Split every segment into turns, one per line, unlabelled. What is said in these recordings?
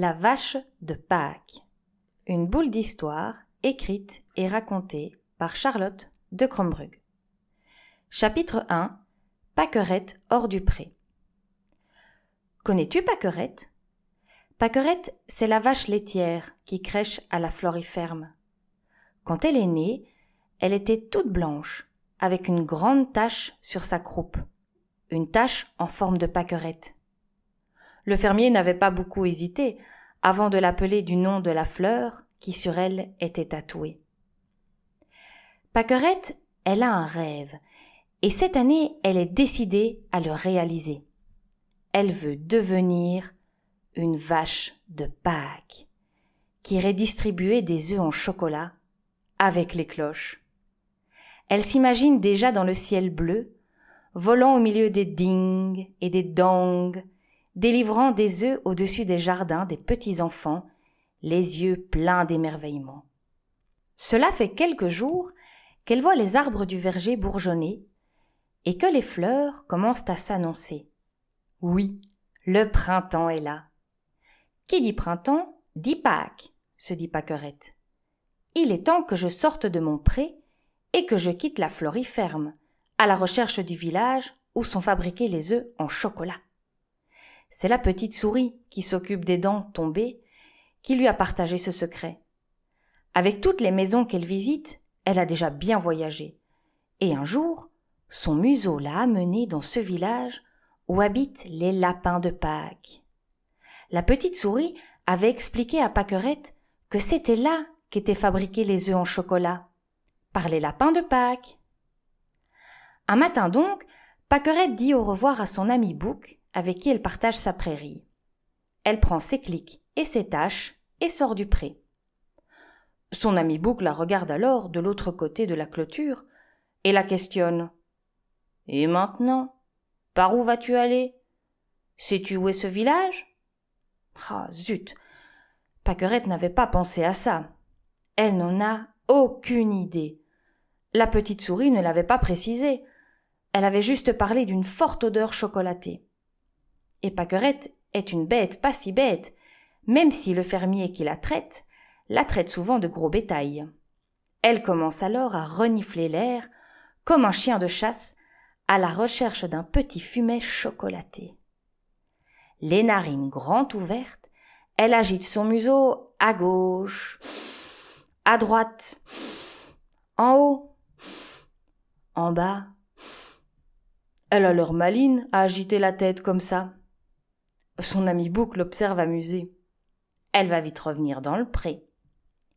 La vache de Pâques. Une boule d'histoire écrite et racontée par Charlotte de Crombrug. Chapitre 1 Paquerette hors du pré. Connais-tu Paquerette Paquerette, c'est la vache laitière qui crèche à la floriferme. Quand elle est née, elle était toute blanche, avec une grande tache sur sa croupe, une tache en forme de paquerette. Le fermier n'avait pas beaucoup hésité avant de l'appeler du nom de la fleur qui sur elle était tatouée. Paquerette, elle a un rêve, et cette année elle est décidée à le réaliser. Elle veut devenir une vache de Pâques, qui irait distribuer des œufs en chocolat avec les cloches. Elle s'imagine déjà dans le ciel bleu, volant au milieu des ding et des dong, délivrant des œufs au-dessus des jardins des petits enfants, les yeux pleins d'émerveillement. Cela fait quelques jours qu'elle voit les arbres du verger bourgeonner et que les fleurs commencent à s'annoncer. Oui, le printemps est là. Qui dit printemps dit Pâques, se dit Paquerette. Il est temps que je sorte de mon pré et que je quitte la floriferme, à la recherche du village où sont fabriqués les œufs en chocolat. C'est la petite souris qui s'occupe des dents tombées qui lui a partagé ce secret. Avec toutes les maisons qu'elle visite, elle a déjà bien voyagé. Et un jour, son museau l'a amenée dans ce village où habitent les lapins de Pâques. La petite souris avait expliqué à Paquerette que c'était là qu'étaient fabriqués les œufs en chocolat, par les lapins de Pâques. Un matin donc, Paquerette dit au revoir à son ami Bouc avec qui elle partage sa prairie. Elle prend ses clics et ses tâches et sort du pré. Son ami Bouc la regarde alors de l'autre côté de la clôture et la questionne. Et maintenant, par où vas-tu aller? Sais-tu où est ce village? Ah, zut Paquerette n'avait pas pensé à ça. Elle n'en a aucune idée. La petite souris ne l'avait pas précisé. Elle avait juste parlé d'une forte odeur chocolatée. Et Paquerette est une bête pas si bête, même si le fermier qui la traite la traite souvent de gros bétail. Elle commence alors à renifler l'air, comme un chien de chasse, à la recherche d'un petit fumet chocolaté. Les narines grand ouvertes, elle agite son museau à gauche, à droite, en haut, en bas. Elle a l'air maline à agiter la tête comme ça. Son ami Bouc l'observe amusé. Elle va vite revenir dans le pré.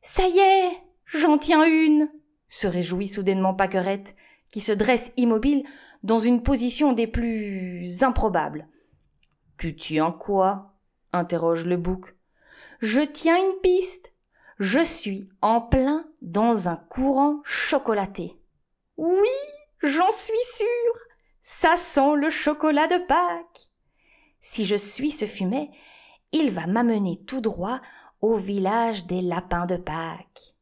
Ça y est, j'en tiens une, se réjouit soudainement Paquerette, qui se dresse immobile dans une position des plus improbables. Tu tiens quoi? interroge le bouc. Je tiens une piste. Je suis en plein dans un courant chocolaté. Oui, j'en suis sûre. Ça sent le chocolat de Pâques. Si je suis ce fumet, il va m'amener tout droit au village des lapins de Pâques.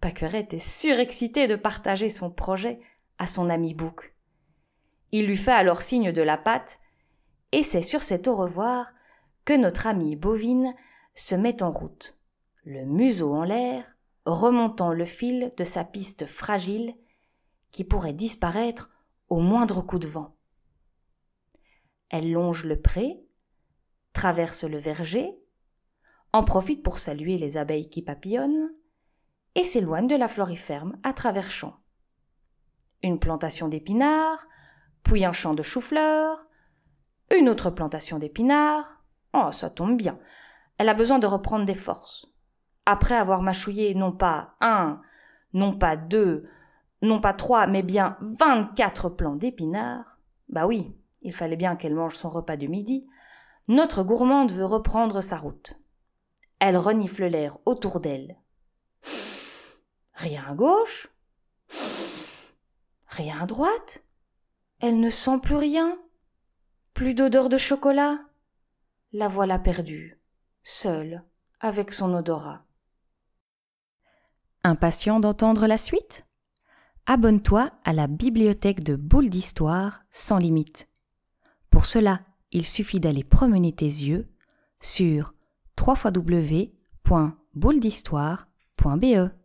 Paquerette est surexcité de partager son projet à son ami Bouc. Il lui fait alors signe de la patte, et c'est sur cet au revoir que notre amie bovine se met en route, le museau en l'air, remontant le fil de sa piste fragile qui pourrait disparaître au moindre coup de vent. Elle longe le pré, traverse le verger, en profite pour saluer les abeilles qui papillonnent, et s'éloigne de la floriferme à travers champs. Une plantation d'épinards, puis un champ de chou-fleurs, une autre plantation d'épinards. Oh, ça tombe bien. Elle a besoin de reprendre des forces. Après avoir mâchouillé non pas un, non pas deux, non pas trois, mais bien vingt-quatre plants d'épinards, bah oui, il fallait bien qu'elle mange son repas du midi, notre gourmande veut reprendre sa route. Elle renifle l'air autour d'elle. Rien à gauche Rien à droite Elle ne sent plus rien Plus d'odeur de chocolat La voilà perdue, seule, avec son odorat.
Impatient d'entendre la suite? Abonne-toi à la bibliothèque de boules d'histoire sans limite. Pour cela, il suffit d'aller promener tes yeux sur www.bouledhistoire.be.